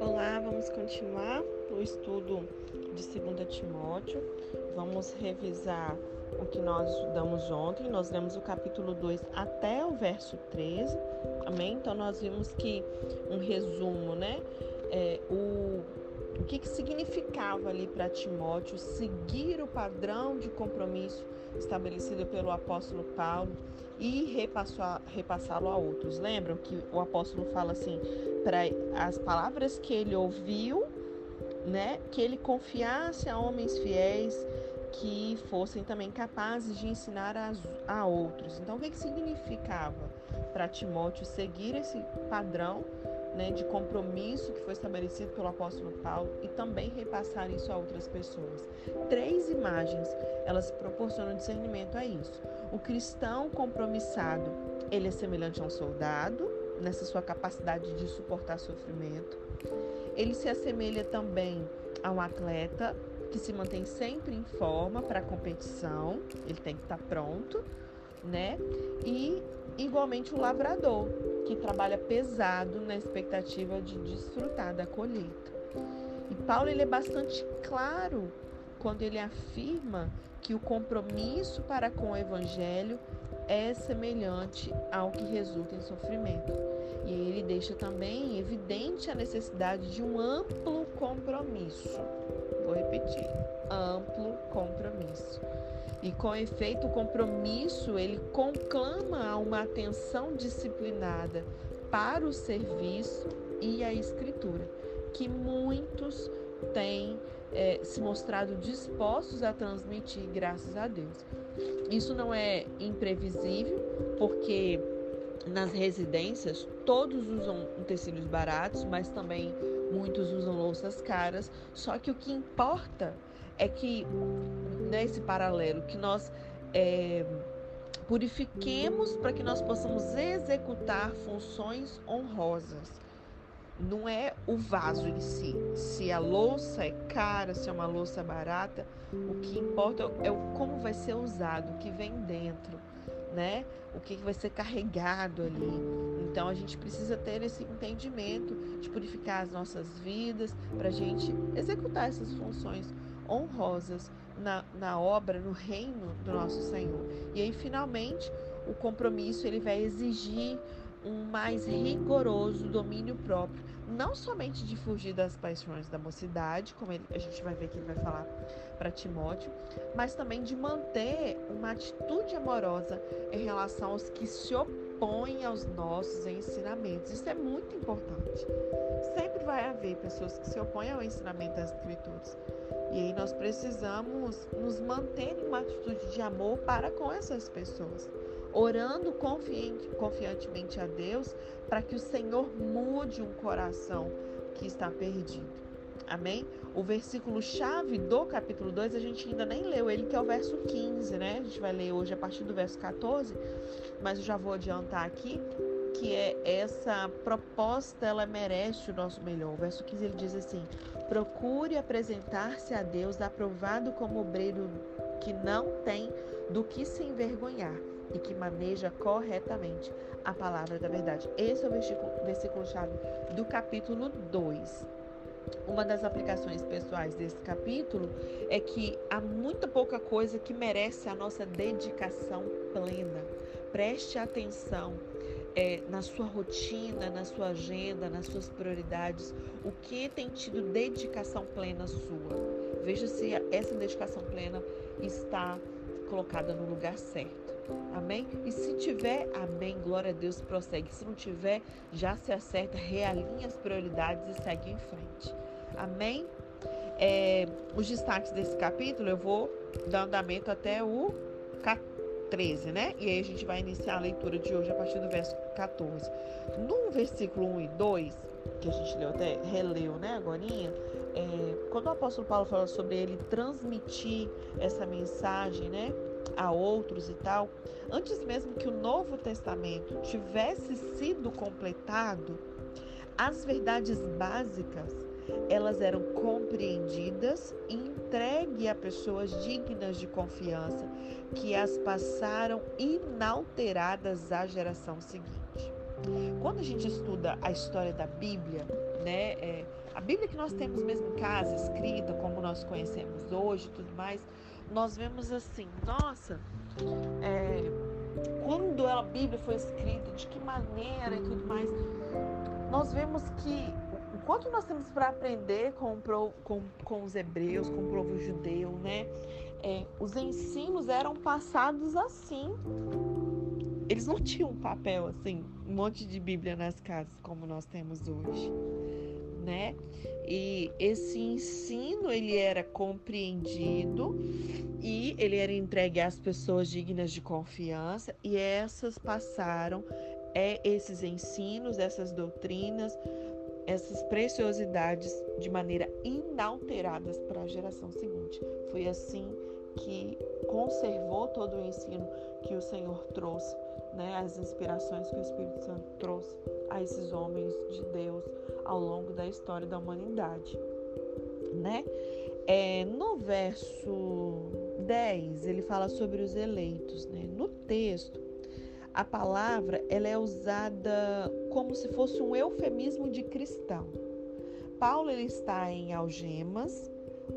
Olá, vamos continuar o estudo de 2 Timóteo. Vamos revisar o que nós estudamos ontem. Nós lemos o capítulo 2 até o verso 13. Amém? Então nós vimos que um resumo, né? É, o o que, que significava ali para Timóteo seguir o padrão de compromisso estabelecido pelo apóstolo Paulo e repassá-lo a outros. Lembram que o apóstolo fala assim, para as palavras que ele ouviu, né, que ele confiasse a homens fiéis que fossem também capazes de ensinar a, a outros. Então, o que, que significava para Timóteo seguir esse padrão né, de compromisso que foi estabelecido pelo apóstolo Paulo e também repassar isso a outras pessoas. Três imagens, elas proporcionam discernimento a isso. O cristão compromissado, ele é semelhante a um soldado, nessa sua capacidade de suportar sofrimento. Ele se assemelha também a um atleta que se mantém sempre em forma para a competição, ele tem que estar pronto, né? E igualmente o lavrador, que trabalha pesado na expectativa de desfrutar da colheita. E Paulo ele é bastante claro quando ele afirma que o compromisso para com o evangelho é semelhante ao que resulta em sofrimento. E ele deixa também evidente a necessidade de um amplo compromisso. Vou repetir: amplo compromisso. E com efeito, o compromisso ele conclama a uma atenção disciplinada para o serviço e a escritura, que muitos têm é, se mostrado dispostos a transmitir, graças a Deus. Isso não é imprevisível, porque nas residências todos usam utensílios baratos, mas também muitos usam louças caras. Só que o que importa é que nesse paralelo que nós é, purifiquemos para que nós possamos executar funções honrosas. Não é o vaso em si. Se a louça é cara, se é uma louça barata, o que importa é o como vai ser usado, o que vem dentro, né? O que vai ser carregado ali. Então a gente precisa ter esse entendimento de purificar as nossas vidas para a gente executar essas funções honrosas na, na obra, no reino do nosso Senhor. E aí, finalmente, o compromisso ele vai exigir um mais rigoroso domínio próprio, não somente de fugir das paixões da mocidade, como ele, a gente vai ver que ele vai falar para Timóteo, mas também de manter uma atitude amorosa em relação aos que se opõem aos nossos ensinamentos. Isso é muito importante. Sempre vai haver pessoas que se opõem ao ensinamento das Escrituras. E aí nós precisamos nos manter em uma atitude de amor para com essas pessoas, orando confiante, confiantemente a Deus para que o Senhor mude um coração que está perdido. Amém? O versículo chave do capítulo 2, a gente ainda nem leu ele, que é o verso 15, né? A gente vai ler hoje a partir do verso 14, mas eu já vou adiantar aqui que é essa proposta, ela merece o nosso melhor. O verso 15 ele diz assim: Procure apresentar-se a Deus aprovado como obreiro que não tem do que se envergonhar e que maneja corretamente a palavra da verdade. Esse é o versículo, versículo chave do capítulo 2. Uma das aplicações pessoais desse capítulo é que há muita pouca coisa que merece a nossa dedicação plena. Preste atenção é, na sua rotina, na sua agenda, nas suas prioridades, o que tem tido dedicação plena sua. Veja se essa dedicação plena está colocada no lugar certo. Amém? E se tiver, amém, glória a Deus, prossegue. Se não tiver, já se acerta, realinha as prioridades e segue em frente. Amém? É, os destaques desse capítulo eu vou dar andamento até o 14. 13, né? E aí a gente vai iniciar a leitura de hoje a partir do verso 14. No versículo 1 e 2, que a gente leu até, releu, né, agora, é, quando o apóstolo Paulo fala sobre ele transmitir essa mensagem, né, a outros e tal, antes mesmo que o Novo Testamento tivesse sido completado, as verdades básicas elas eram compreendidas e entregue a pessoas dignas de confiança, que as passaram inalteradas à geração seguinte. Quando a gente estuda a história da Bíblia, né, é, a Bíblia que nós temos mesmo em casa, escrita como nós conhecemos hoje, tudo mais, nós vemos assim, nossa, é, quando a Bíblia foi escrita, de que maneira e tudo mais, nós vemos que quanto nós temos para aprender com, com, com os hebreus, com o povo judeu, né? É, os ensinos eram passados assim. Eles não tinham um papel assim, um monte de Bíblia nas casas como nós temos hoje, né? E esse ensino ele era compreendido e ele era entregue às pessoas dignas de confiança e essas passaram é esses ensinos, essas doutrinas essas preciosidades de maneira inalteradas para a geração seguinte. Foi assim que conservou todo o ensino que o Senhor trouxe, né, as inspirações que o Espírito Santo trouxe a esses homens de Deus ao longo da história da humanidade, né? É, no verso 10, ele fala sobre os eleitos, né? No texto, a palavra ela é usada como se fosse um eufemismo de cristão. Paulo ele está em algemas,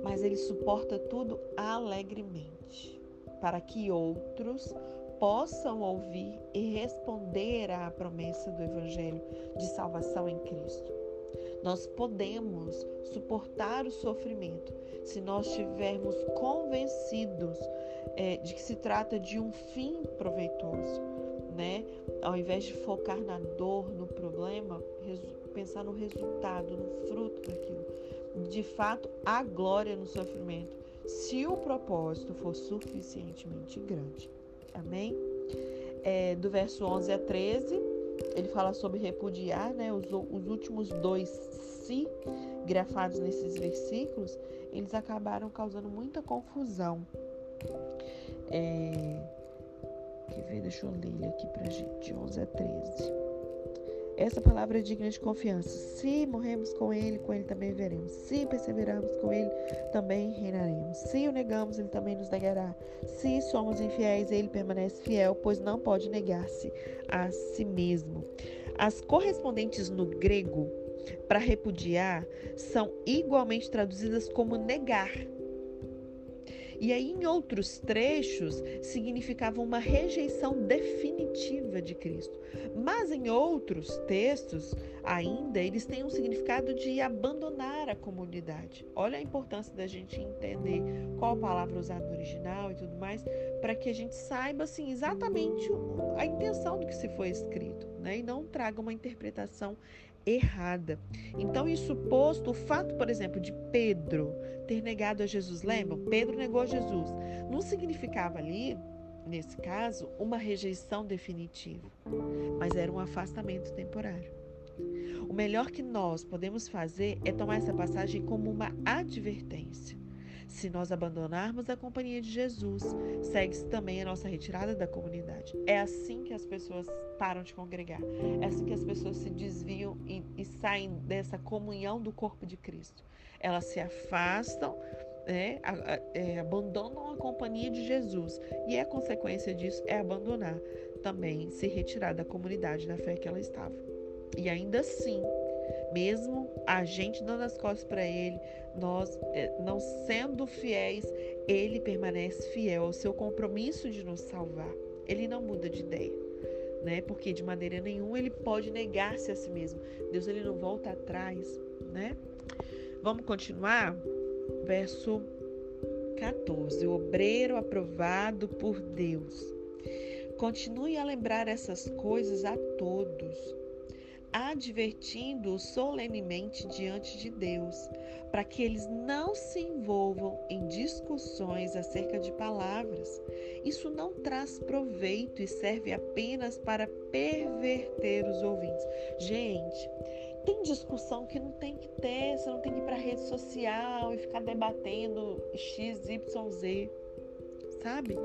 mas ele suporta tudo alegremente, para que outros possam ouvir e responder à promessa do evangelho de salvação em Cristo. Nós podemos suportar o sofrimento se nós estivermos convencidos é, de que se trata de um fim proveitoso né? Ao invés de focar na dor, no problema, pensar no resultado, no fruto daquilo. De fato, há glória no sofrimento, se o propósito for suficientemente grande. Amém? É, do verso 11 a 13, ele fala sobre repudiar, né? Os, os últimos dois se grafados nesses versículos, eles acabaram causando muita confusão. É? Deixa eu ler aqui pra gente. 11 a 13. Essa palavra é digna de confiança. Se morremos com Ele, com Ele também veremos. Se perseveramos com Ele, também reinaremos. Se o negamos, Ele também nos negará. Se somos infiéis, Ele permanece fiel, pois não pode negar-se a si mesmo. As correspondentes no grego para repudiar são igualmente traduzidas como negar e aí, em outros trechos, significava uma rejeição definitiva de Cristo. Mas em outros textos, ainda, eles têm um significado de abandonar a comunidade. Olha a importância da gente entender qual palavra usada no original e tudo mais, para que a gente saiba assim, exatamente a intenção do que se foi escrito, né? e não traga uma interpretação errada. Então, isso posto, o fato, por exemplo, de Pedro ter negado a Jesus, lembram? Pedro negou a Jesus. Não significava ali, nesse caso, uma rejeição definitiva, mas era um afastamento temporário. O melhor que nós podemos fazer é tomar essa passagem como uma advertência. Se nós abandonarmos a companhia de Jesus, segue-se também a nossa retirada da comunidade. É assim que as pessoas param de congregar. É assim que as pessoas se desviam e, e saem dessa comunhão do corpo de Cristo. Elas se afastam né, é, abandonam a companhia de Jesus. E a consequência disso é abandonar também, se retirar da comunidade da fé que ela estava. E ainda assim, mesmo a gente dando as costas para Ele, nós é, não sendo fiéis, Ele permanece fiel ao seu compromisso de nos salvar. Ele não muda de ideia. Né? Porque de maneira nenhuma ele pode negar-se a si mesmo. Deus ele não volta atrás, né? Vamos continuar? Verso 14. O obreiro aprovado por Deus. Continue a lembrar essas coisas a todos advertindo-os solenemente diante de Deus, para que eles não se envolvam em discussões acerca de palavras. Isso não traz proveito e serve apenas para perverter os ouvintes. Gente, tem discussão que não tem que ter, você não tem que ir para rede social e ficar debatendo X, Y, Z. sabe?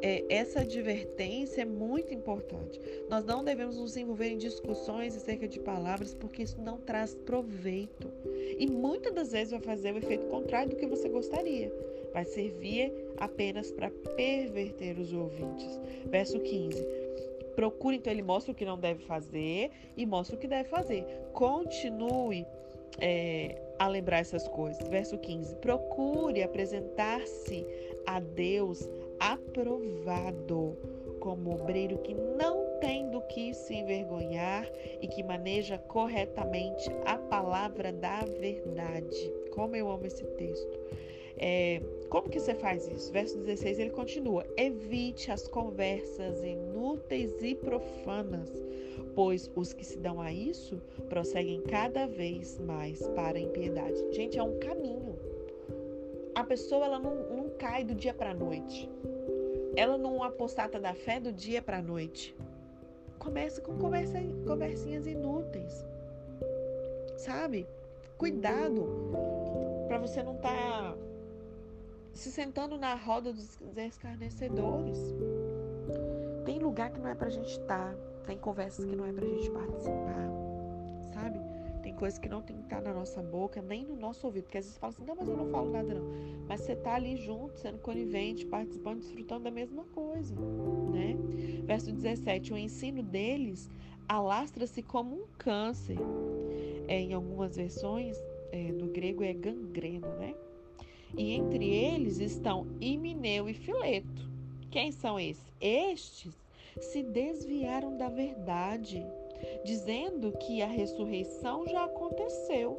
É, essa advertência é muito importante. Nós não devemos nos envolver em discussões acerca de palavras, porque isso não traz proveito. E muitas das vezes vai fazer o efeito contrário do que você gostaria. Vai servir apenas para perverter os ouvintes. Verso 15. Procure, então, ele mostra o que não deve fazer e mostra o que deve fazer. Continue é, a lembrar essas coisas. Verso 15: Procure apresentar-se a Deus aprovado como obreiro que não tem do que se envergonhar e que maneja corretamente a palavra da verdade. Como eu amo esse texto. É, como que você faz isso? Verso 16 ele continua: Evite as conversas inúteis e profanas, pois os que se dão a isso prosseguem cada vez mais para a impiedade. Gente, é um caminho. A pessoa ela não, cai do dia para a noite. Ela não apostata da fé do dia para a noite. Começa com conversa, conversinhas inúteis. Sabe? Cuidado para você não estar tá se sentando na roda dos escarnecedores. Tem lugar que não é pra gente estar, tá, tem conversas que não é pra gente participar? Tem coisas que não tem que estar tá na nossa boca, nem no nosso ouvido, porque às vezes fala assim, não, mas eu não falo nada não. Mas você tá ali junto, sendo conivente, participando, desfrutando da mesma coisa, né? Verso 17, o ensino deles alastra-se como um câncer. É, em algumas versões, é, no grego é gangreno, né? e entre eles estão Imineu e Fileto. Quem são esses? Estes se desviaram da verdade, dizendo que a ressurreição já aconteceu.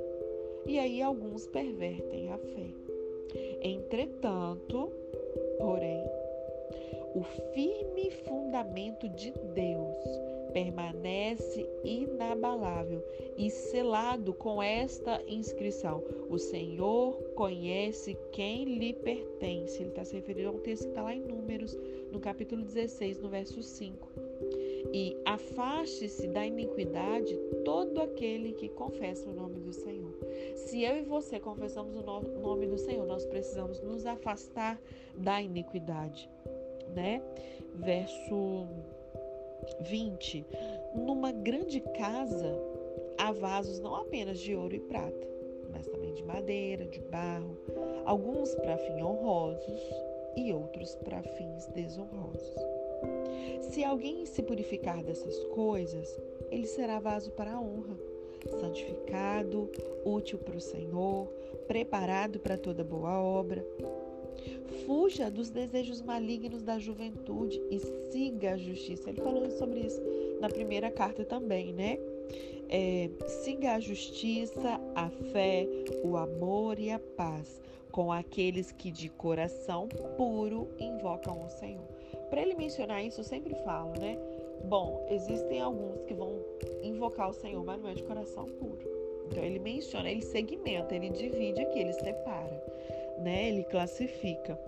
E aí alguns pervertem a fé. Entretanto, porém, o firme fundamento de Deus permanece inabalável e selado com esta inscrição: O Senhor conhece quem lhe pertence. Ele está se referindo a um texto que está lá em Números, no capítulo 16, no verso 5. E afaste-se da iniquidade todo aquele que confessa o nome do Senhor. Se eu e você confessamos o nome do Senhor, nós precisamos nos afastar da iniquidade, né? Verso 20. Numa grande casa há vasos não apenas de ouro e prata, mas também de madeira, de barro, alguns para fins honrosos e outros para fins desonrosos. Se alguém se purificar dessas coisas, ele será vaso para a honra, santificado, útil para o Senhor, preparado para toda boa obra. Fuja dos desejos malignos da juventude e siga a justiça. Ele falou sobre isso na primeira carta também, né? É, siga a justiça, a fé, o amor e a paz com aqueles que de coração puro invocam o Senhor. Para ele mencionar isso, eu sempre falo, né? Bom, existem alguns que vão invocar o Senhor, mas não é de coração puro. Então ele menciona, ele segmenta, ele divide aqui, ele separa né? Ele classifica.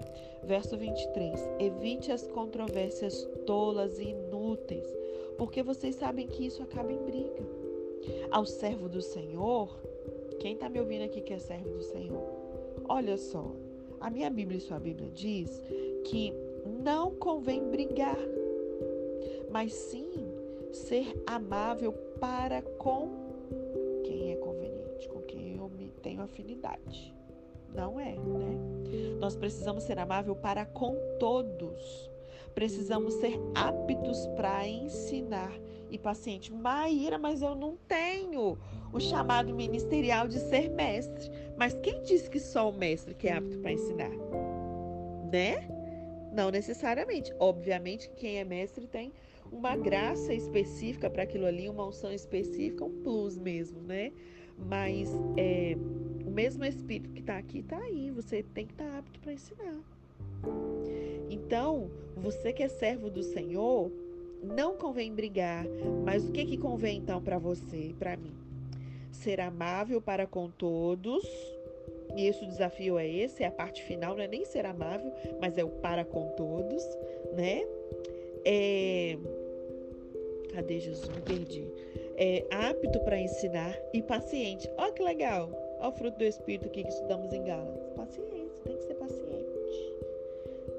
Verso 23: Evite as controvérsias tolas e inúteis, porque vocês sabem que isso acaba em briga. Ao servo do Senhor, quem está me ouvindo aqui que é servo do Senhor? Olha só, a minha Bíblia e sua Bíblia diz que não convém brigar, mas sim ser amável para com quem é conveniente, com quem eu me tenho afinidade. Não é, né? Nós precisamos ser amável para com todos. Precisamos ser aptos para ensinar e paciente. Maíra, mas eu não tenho o chamado ministerial de ser mestre. Mas quem disse que só o mestre que é apto para ensinar? Né? Não necessariamente. Obviamente, quem é mestre tem uma graça específica para aquilo ali, uma unção específica, um plus mesmo, né? Mas é, o mesmo Espírito que está aqui está aí. Você tem que estar tá apto para ensinar. Então, você que é servo do Senhor, não convém brigar, mas o que que convém então para você e para mim? Ser amável para com todos. E esse desafio é esse, é a parte final, não é nem ser amável, mas é o para com todos, né? É... Cadê Jesus? Me perdi. É apto para ensinar e paciente. Olha que legal. Olha o fruto do Espírito aqui que estudamos em Gálatas. Paciência, tem que ser paciente.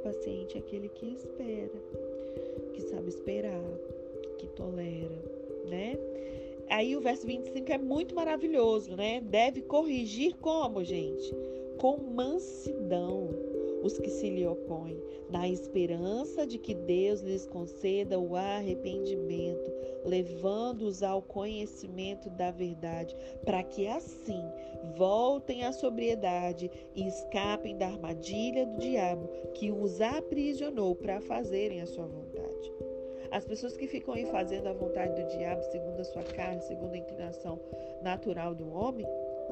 paciente é aquele que espera, que sabe esperar, que tolera, né? Aí o verso 25 é muito maravilhoso, né? Deve corrigir como, gente? Com mansidão os que se lhe opõem, na esperança de que Deus lhes conceda o arrependimento, levando-os ao conhecimento da verdade, para que assim voltem à sobriedade e escapem da armadilha do diabo que os aprisionou para fazerem a sua vontade. As pessoas que ficam aí fazendo a vontade do diabo, segundo a sua carne, segundo a inclinação natural do homem,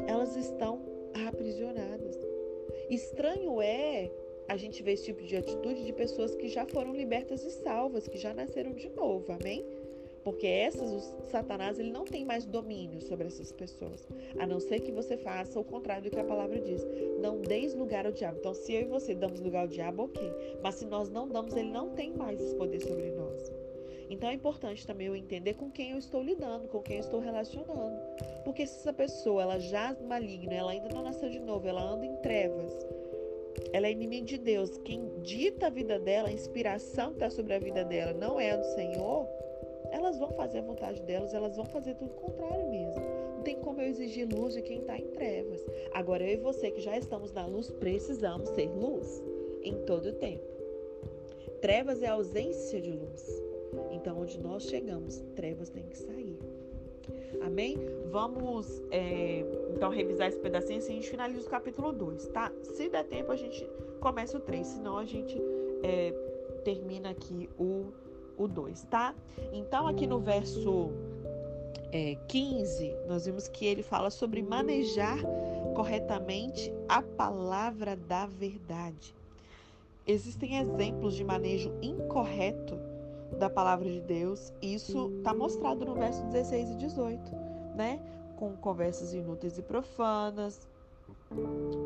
elas estão aprisionadas. Estranho é a gente ver esse tipo de atitude de pessoas que já foram libertas e salvas, que já nasceram de novo, amém? Porque essas, o Satanás, ele não tem mais domínio sobre essas pessoas. A não ser que você faça o contrário do que a palavra diz. Não deis lugar ao diabo. Então, se eu e você damos lugar ao diabo, ok. Mas se nós não damos, ele não tem mais esse poder sobre nós. Então é importante também eu entender com quem eu estou lidando, com quem eu estou relacionando. Porque se essa pessoa ela já é maligna, ela ainda não nasceu de novo, ela anda em trevas, ela é inimiga de Deus. Quem dita a vida dela, a inspiração que está sobre a vida dela não é a do Senhor, elas vão fazer a vontade delas, elas vão fazer tudo o contrário mesmo. Não tem como eu exigir luz de quem está em trevas. Agora, eu e você que já estamos na luz, precisamos ser luz em todo o tempo. Trevas é a ausência de luz. Então, onde nós chegamos, trevas têm que sair. Amém? Vamos é, então revisar esse pedacinho assim a gente finaliza o capítulo 2, tá? Se der tempo, a gente começa o 3, senão a gente é, termina aqui o, o 2, tá? Então, aqui no verso é, 15, nós vimos que ele fala sobre manejar corretamente a palavra da verdade. Existem exemplos de manejo incorreto da palavra de Deus. Isso está mostrado no verso 16 e 18, né? Com conversas inúteis e profanas,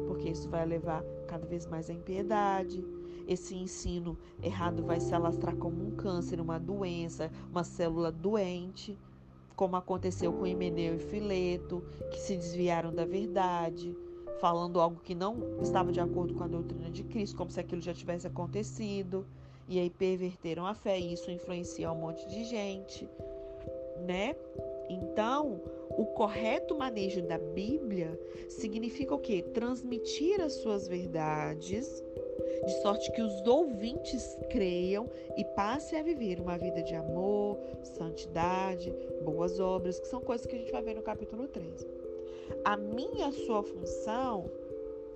porque isso vai levar cada vez mais à impiedade. Esse ensino errado vai se alastrar como um câncer, uma doença, uma célula doente, como aconteceu com Himeneu e Fileto, que se desviaram da verdade, falando algo que não estava de acordo com a doutrina de Cristo, como se aquilo já tivesse acontecido e aí perverteram a fé, e isso influencia um monte de gente, né? Então, o correto manejo da Bíblia significa o quê? Transmitir as suas verdades, de sorte que os ouvintes creiam e passem a viver uma vida de amor, santidade, boas obras, que são coisas que a gente vai ver no capítulo 3. A minha sua função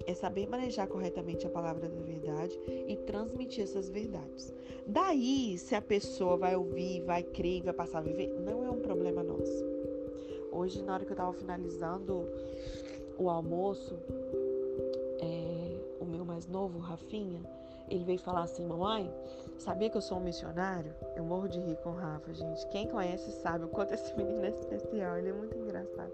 é saber manejar corretamente a palavra da verdade e transmitir essas verdades. Daí, se a pessoa vai ouvir, vai crer vai passar a viver, não é um problema nosso. Hoje, na hora que eu estava finalizando o almoço, é, o meu mais novo, Rafinha, ele veio falar assim: Mamãe, sabia que eu sou um missionário? Eu morro de rir com o Rafa, gente. Quem conhece sabe o quanto esse menino é especial, ele é muito engraçado.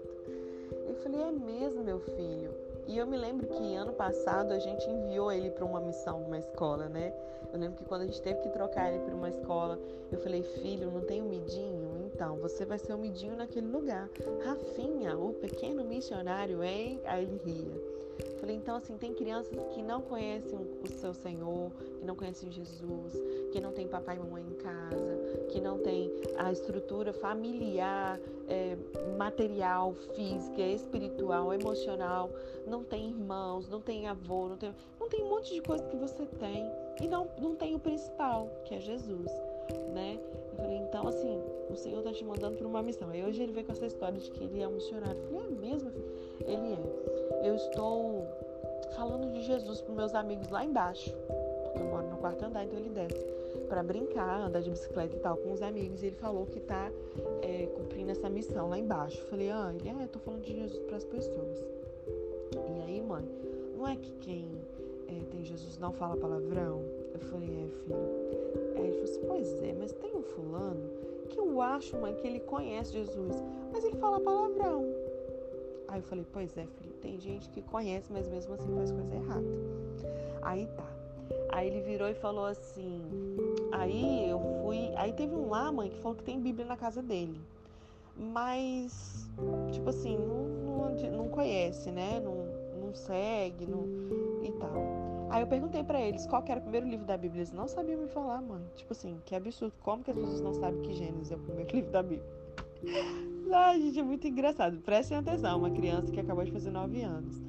Eu falei: É mesmo, meu filho? E eu me lembro que ano passado a gente enviou ele para uma missão numa escola, né? Eu lembro que quando a gente teve que trocar ele para uma escola, eu falei: Filho, não tem um midinho? Então, você vai ser o um midinho naquele lugar. Rafinha, o pequeno missionário, hein? Aí ele ria. Falei, então assim, tem crianças que não conhecem o seu Senhor, que não conhecem Jesus, que não tem papai e mamãe em casa, que não tem a estrutura familiar, é, material, física, espiritual, emocional, não tem irmãos, não tem avô, não tem, não tem um monte de coisa que você tem e não, não tem o principal, que é Jesus, né? Eu falei, então assim, o Senhor está te mandando para uma missão. Aí hoje ele veio com essa história de que ele é um missionário. Eu falei, é mesmo? Ele é. Eu estou falando de Jesus para meus amigos lá embaixo, porque eu moro no quarto andar, então ele desce para brincar, andar de bicicleta e tal com os amigos. E ele falou que está é, cumprindo essa missão lá embaixo. Eu falei, ah, ele é, eu tô falando de Jesus para as pessoas. E aí, mãe, não é que quem é, tem Jesus não fala palavrão? Eu falei, é, filho. Aí ele falou assim, pois é, mas tem um fulano que eu acho, mãe, que ele conhece Jesus, mas ele fala palavrão. Aí eu falei, pois é, filho, tem gente que conhece, mas mesmo assim faz coisa errada. Aí tá. Aí ele virou e falou assim. Aí eu fui. Aí teve um lá, mãe, que falou que tem Bíblia na casa dele. Mas, tipo assim, não, não, não conhece, né? Não, não segue, não, e tal. Aí eu perguntei para eles qual era o primeiro livro da Bíblia. Eles não sabiam me falar, mãe. Tipo assim, que absurdo. Como que as pessoas não sabem que Gênesis é o primeiro livro da Bíblia? Ai, gente, é muito engraçado. Prestem atenção, uma criança que acabou de fazer nove anos.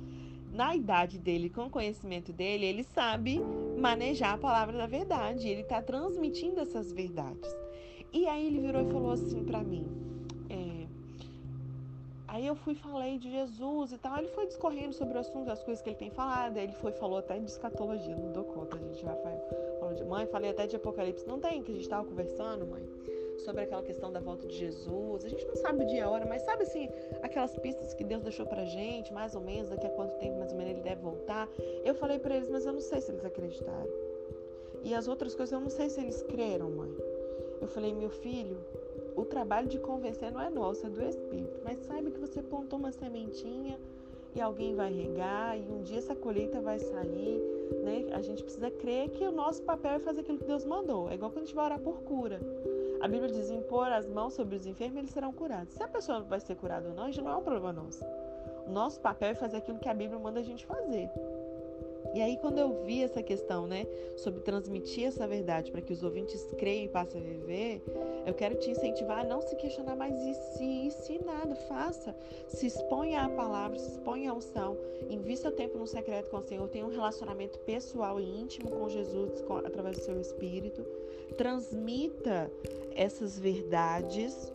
Na idade dele, com o conhecimento dele, ele sabe manejar a palavra da verdade. Ele está transmitindo essas verdades. E aí ele virou e falou assim para mim: Aí eu fui falei de Jesus e tal. Ele foi discorrendo sobre o assunto, as coisas que ele tem falado. Aí ele foi falou até de escatologia, não dou conta, a gente, Rafael. Falou de mãe, falei até de Apocalipse. Não tem, que a gente tava conversando, mãe, sobre aquela questão da volta de Jesus. A gente não sabe o dia e a hora, mas sabe assim, aquelas pistas que Deus deixou pra gente, mais ou menos, daqui a quanto tempo mais ou menos ele deve voltar. Eu falei para eles, mas eu não sei se eles acreditaram. E as outras coisas eu não sei se eles creram, mãe. Eu falei, meu filho, o trabalho de convencer não é nosso, é do Espírito. Mas saiba que você plantou uma sementinha e alguém vai regar e um dia essa colheita vai sair, né? A gente precisa crer que o nosso papel é fazer aquilo que Deus mandou. É igual quando a gente vai orar por cura. A Bíblia diz: impor as mãos sobre os enfermos, eles serão curados. Se a pessoa vai ser curada ou não, isso não é um problema nosso. O nosso papel é fazer aquilo que a Bíblia manda a gente fazer. E aí, quando eu vi essa questão, né, sobre transmitir essa verdade para que os ouvintes creiam e passem a viver, eu quero te incentivar a não se questionar mais e se, se nada, faça. Se exponha à palavra, se exponha à unção, invista tempo no secreto com o Senhor, tenha um relacionamento pessoal e íntimo com Jesus com, através do seu espírito, transmita essas verdades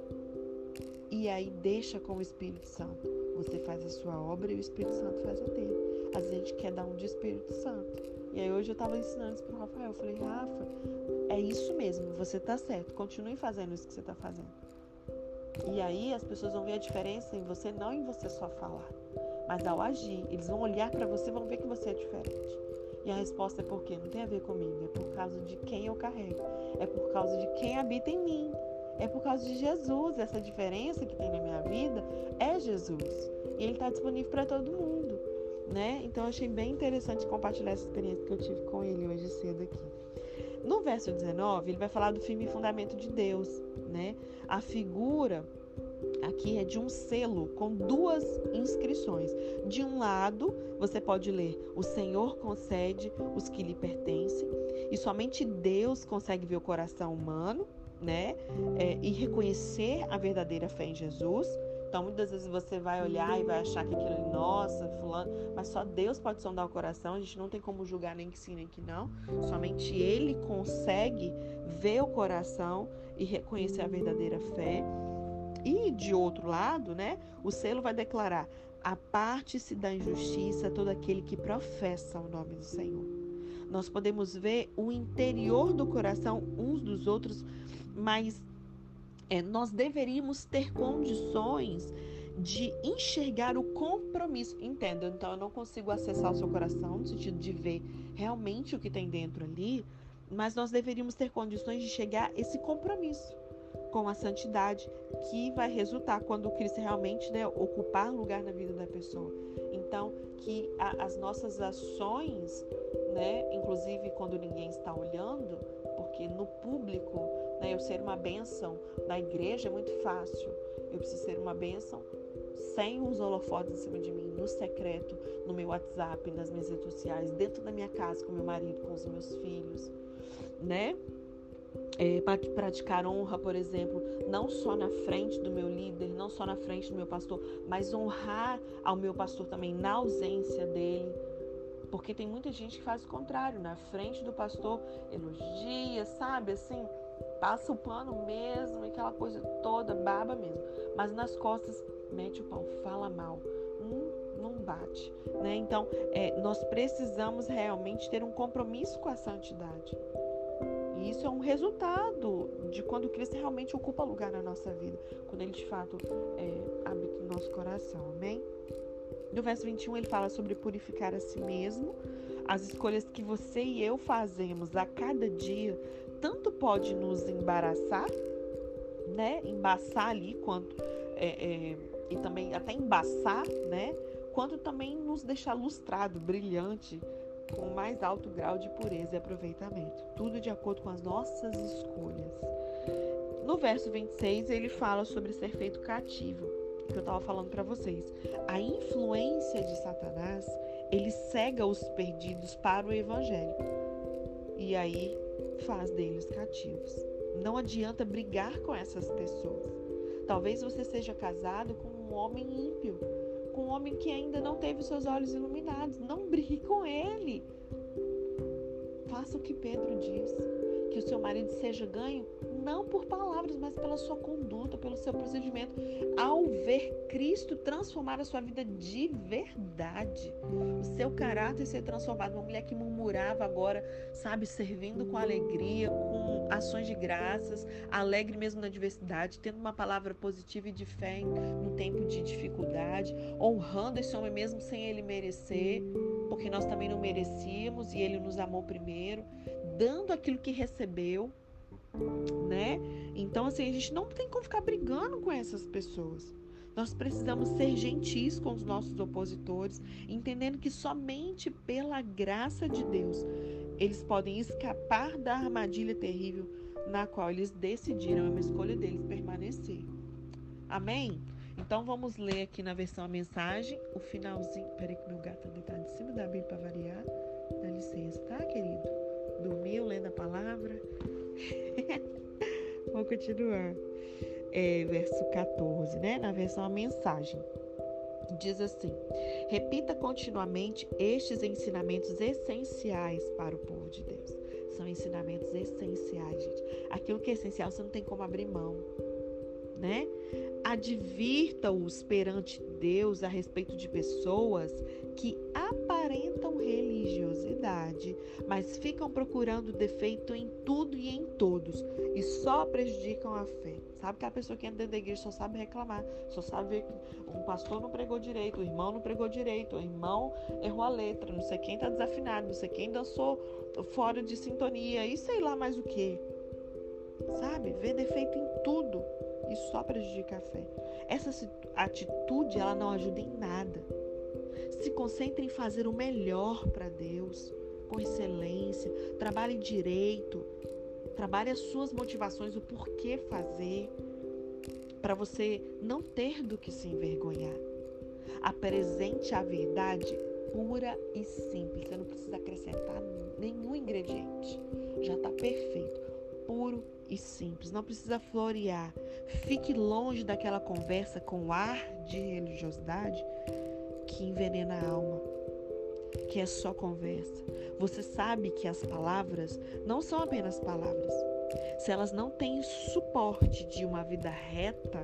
e aí deixa com o Espírito Santo. Você faz a sua obra e o Espírito Santo faz a dele. Às vezes a gente quer dar um de Espírito Santo. E aí hoje eu estava ensinando isso pro Rafael. Eu falei, Rafa, é isso mesmo, você tá certo. Continue fazendo isso que você tá fazendo. E aí as pessoas vão ver a diferença em você, não em você só falar, mas ao agir. Eles vão olhar para você e vão ver que você é diferente. E a resposta é por quê? Não tem a ver comigo, é por causa de quem eu carrego. É por causa de quem habita em mim. É por causa de Jesus. Essa diferença que tem na minha vida é Jesus. E ele está disponível para todo mundo né? Então achei bem interessante compartilhar essa experiência que eu tive com ele hoje cedo aqui. No verso 19, ele vai falar do firme fundamento de Deus, né? A figura aqui é de um selo com duas inscrições. De um lado, você pode ler: O Senhor concede os que lhe pertencem, e somente Deus consegue ver o coração humano, né? É, e reconhecer a verdadeira fé em Jesus. Então, muitas vezes você vai olhar e vai achar que aquilo é nossa, fulano, mas só Deus pode sondar o coração. A gente não tem como julgar nem que sim, nem que não. Somente Ele consegue ver o coração e reconhecer a verdadeira fé. E de outro lado, né, o selo vai declarar: aparte-se da injustiça todo aquele que professa o nome do Senhor. Nós podemos ver o interior do coração uns dos outros, mas é, nós deveríamos ter condições de enxergar o compromisso. Entenda, então eu não consigo acessar o seu coração no sentido de ver realmente o que tem dentro ali, mas nós deveríamos ter condições de chegar a esse compromisso com a santidade que vai resultar quando Cristo realmente né, ocupar lugar na vida da pessoa. Então, que a, as nossas ações, né, inclusive quando ninguém está olhando, porque no público né? Eu ser uma bênção na igreja é muito fácil. Eu preciso ser uma bênção sem os holofotes em cima de mim, no secreto, no meu WhatsApp, nas minhas redes sociais, dentro da minha casa, com meu marido, com os meus filhos, né? É, praticar honra, por exemplo, não só na frente do meu líder, não só na frente do meu pastor, mas honrar ao meu pastor também na ausência dele. Porque tem muita gente que faz o contrário, na frente do pastor, elogia, sabe, assim, passa o pano mesmo, aquela coisa toda, baba mesmo. Mas nas costas, mete o pau, fala mal. Hum, não bate. Né? Então, é, nós precisamos realmente ter um compromisso com a santidade. E isso é um resultado de quando Cristo realmente ocupa lugar na nossa vida, quando Ele de fato é, habita no nosso coração. Amém? No verso 21, ele fala sobre purificar a si mesmo. As escolhas que você e eu fazemos a cada dia tanto pode nos embaraçar, né? Embaçar ali, quanto é, é, e também até embaçar, né? Quanto também nos deixar lustrado, brilhante, com o mais alto grau de pureza e aproveitamento. Tudo de acordo com as nossas escolhas. No verso 26, ele fala sobre ser feito cativo, que eu estava falando para vocês. A influência de Satanás ele cega os perdidos para o evangelho. E aí faz deles cativos. Não adianta brigar com essas pessoas. Talvez você seja casado com um homem ímpio, com um homem que ainda não teve seus olhos iluminados. Não brigue com ele. Faça o que Pedro diz que o seu marido seja ganho não por palavras, mas pela sua conduta, pelo seu procedimento, ao ver Cristo transformar a sua vida de verdade, o seu caráter ser transformado. Uma mulher que murmurava agora, sabe, servindo com alegria, com ações de graças, alegre mesmo na adversidade, tendo uma palavra positiva e de fé no tempo de dificuldade, honrando esse homem mesmo sem ele merecer, porque nós também não merecíamos e ele nos amou primeiro dando aquilo que recebeu, né? Então, assim, a gente não tem como ficar brigando com essas pessoas. Nós precisamos ser gentis com os nossos opositores, entendendo que somente pela graça de Deus eles podem escapar da armadilha terrível na qual eles decidiram, é uma escolha deles, permanecer. Amém? Então vamos ler aqui na versão a mensagem, o finalzinho. Peraí que meu gato ainda tá de cima da Bíblia para variar. Dá licença, tá, querido? dormiu lendo a palavra? Vou continuar. É, verso 14, né? Na versão a mensagem. Diz assim: repita continuamente estes ensinamentos essenciais para o povo de Deus. São ensinamentos essenciais, gente. Aquilo que é essencial você não tem como abrir mão, né? Advirta-os perante Deus a respeito de pessoas que aparentam religiosidade, mas ficam procurando defeito em tudo e em todos e só prejudicam a fé. Sabe que a pessoa que entra dentro da igreja só sabe reclamar, só sabe que um pastor não pregou direito, o irmão não pregou direito, o irmão errou a letra, não sei quem está desafinado, não sei quem dançou fora de sintonia e sei lá mais o que. Sabe? Vê defeito em só prejudica a fé. Essa atitude ela não ajuda em nada. Se concentre em fazer o melhor para Deus, com excelência. Trabalhe direito. Trabalhe as suas motivações, o porquê fazer, para você não ter do que se envergonhar. Apresente a verdade pura e simples. Você não precisa acrescentar nenhum ingrediente. Já está perfeito. Puro e simples. Não precisa florear. Fique longe daquela conversa com ar de religiosidade que envenena a alma, que é só conversa. Você sabe que as palavras não são apenas palavras. Se elas não têm suporte de uma vida reta,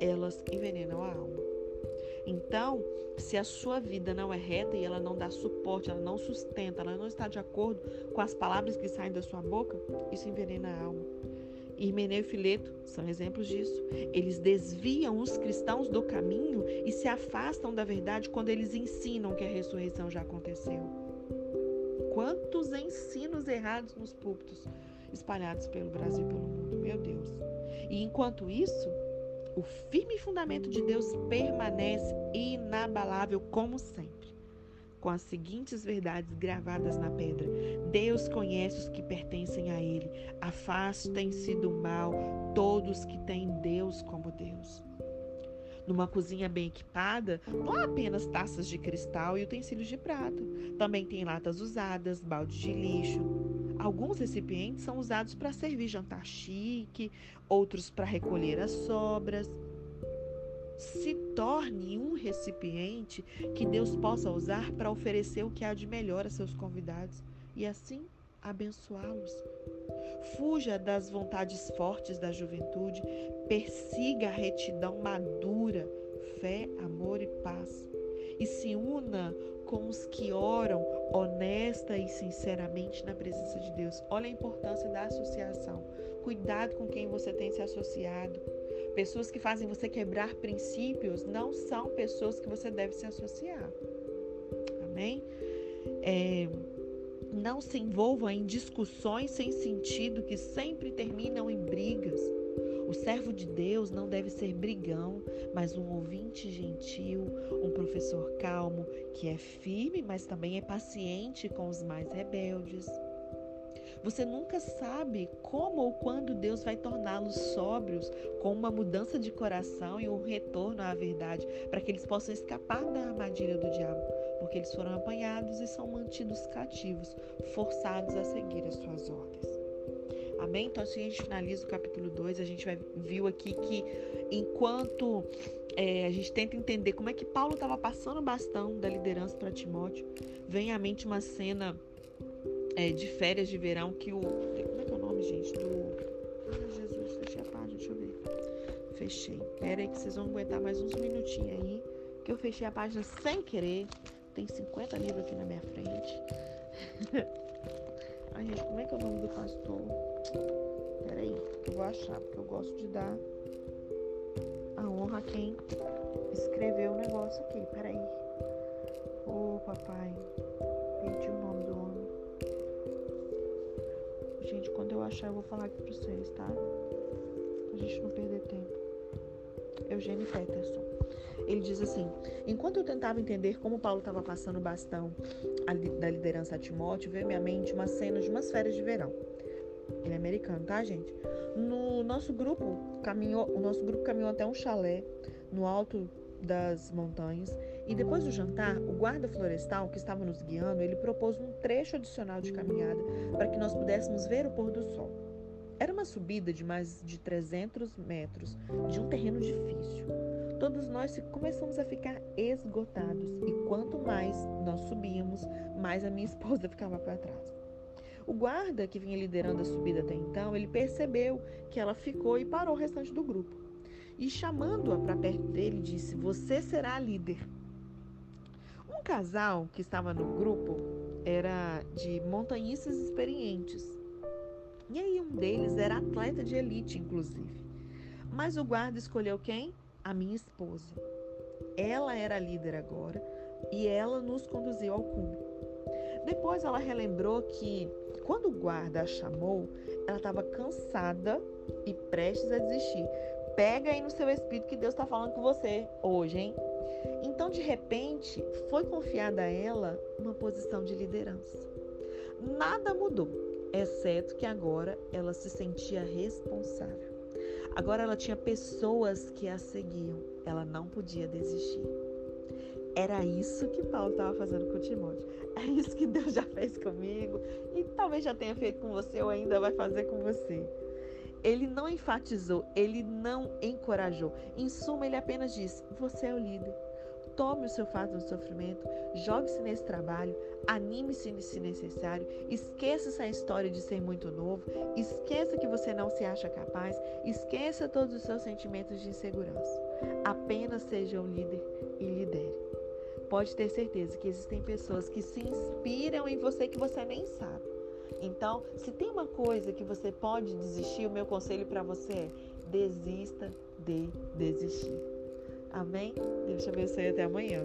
elas envenenam a alma. Então, se a sua vida não é reta e ela não dá suporte, ela não sustenta, ela não está de acordo com as palavras que saem da sua boca, isso envenena a alma. Irmeneu e Fileto são exemplos disso. Eles desviam os cristãos do caminho e se afastam da verdade quando eles ensinam que a ressurreição já aconteceu. Quantos ensinos errados nos púlpitos espalhados pelo Brasil e pelo mundo, meu Deus. E enquanto isso, o firme fundamento de Deus permanece inabalável como sempre com as seguintes verdades gravadas na pedra: Deus conhece os que pertencem a Ele. Afastem-se do mal todos que têm Deus como Deus. Numa cozinha bem equipada, não há apenas taças de cristal e utensílios de prata. Também tem latas usadas, baldes de lixo. Alguns recipientes são usados para servir jantar chique, outros para recolher as sobras se torne um recipiente que Deus possa usar para oferecer o que há de melhor a seus convidados e assim abençoá-los. Fuja das vontades fortes da juventude, persiga a retidão madura, fé, amor e paz. E se una com os que oram honesta e sinceramente na presença de Deus. Olha a importância da associação. Cuidado com quem você tem se associado. Pessoas que fazem você quebrar princípios não são pessoas que você deve se associar. Amém? É, não se envolva em discussões sem sentido que sempre terminam em brigas. O servo de Deus não deve ser brigão, mas um ouvinte gentil, um professor calmo, que é firme, mas também é paciente com os mais rebeldes. Você nunca sabe como ou quando Deus vai torná-los sóbrios com uma mudança de coração e um retorno à verdade, para que eles possam escapar da armadilha do diabo, porque eles foram apanhados e são mantidos cativos, forçados a seguir as suas ordens. Amém? Então, assim a gente finaliza o capítulo 2, a gente vai, viu aqui que enquanto é, a gente tenta entender como é que Paulo estava passando o bastão da liderança para Timóteo, vem à mente uma cena é, de férias de verão que o. Como é que é o nome, gente? Do. Ai, Jesus, fechei a página, deixa eu ver. Fechei. Pera aí que vocês vão aguentar mais uns minutinhos aí. Que eu fechei a página sem querer. Tem 50 livros aqui na minha frente. Ai, gente, como é que é o nome do pastor? Pera aí, que eu vou achar, porque eu gosto de dar a honra a quem escreveu o negócio aqui. Pera aí. Ô, oh, papai. Perdi o nome do homem. Gente, quando eu achar, eu vou falar aqui pra vocês, tá? Pra gente não perder tempo. Eugênio Peterson. Ele diz assim: Enquanto eu tentava entender como Paulo estava passando o bastão da liderança a Timóteo, veio à minha mente uma cena de umas férias de verão. Ele é americano, tá, gente? No nosso grupo caminhou, o nosso grupo caminhou até um chalé no alto das montanhas e depois do jantar, o guarda florestal que estava nos guiando, ele propôs um trecho adicional de caminhada para que nós pudéssemos ver o pôr do sol. Era uma subida de mais de 300 metros de um terreno difícil. Todos nós começamos a ficar esgotados e quanto mais nós subíamos, mais a minha esposa ficava para trás. O guarda que vinha liderando a subida até então, ele percebeu que ela ficou e parou o restante do grupo. E chamando-a para perto dele, disse: Você será a líder. Um casal que estava no grupo era de montanhistas experientes. E aí um deles era atleta de elite, inclusive. Mas o guarda escolheu quem? A minha esposa. Ela era a líder agora e ela nos conduziu ao cume. Depois ela relembrou que quando o guarda a chamou, ela estava cansada e prestes a desistir. Pega aí no seu espírito que Deus está falando com você hoje, hein? Então, de repente, foi confiada a ela uma posição de liderança. Nada mudou, exceto que agora ela se sentia responsável. Agora ela tinha pessoas que a seguiam, ela não podia desistir. Era isso que Paulo estava fazendo com Timóteo. É isso que Deus já fez comigo e talvez já tenha feito com você ou ainda vai fazer com você. Ele não enfatizou, ele não encorajou. Em suma, ele apenas disse: Você é o líder. Tome o seu fato do sofrimento, jogue-se nesse trabalho, anime-se se necessário, esqueça essa história de ser muito novo, esqueça que você não se acha capaz, esqueça todos os seus sentimentos de insegurança. Apenas seja o líder e lidere. Pode ter certeza que existem pessoas que se inspiram em você que você nem sabe. Então, se tem uma coisa que você pode desistir, o meu conselho para você é: desista de desistir. Amém? Deus te abençoe até amanhã.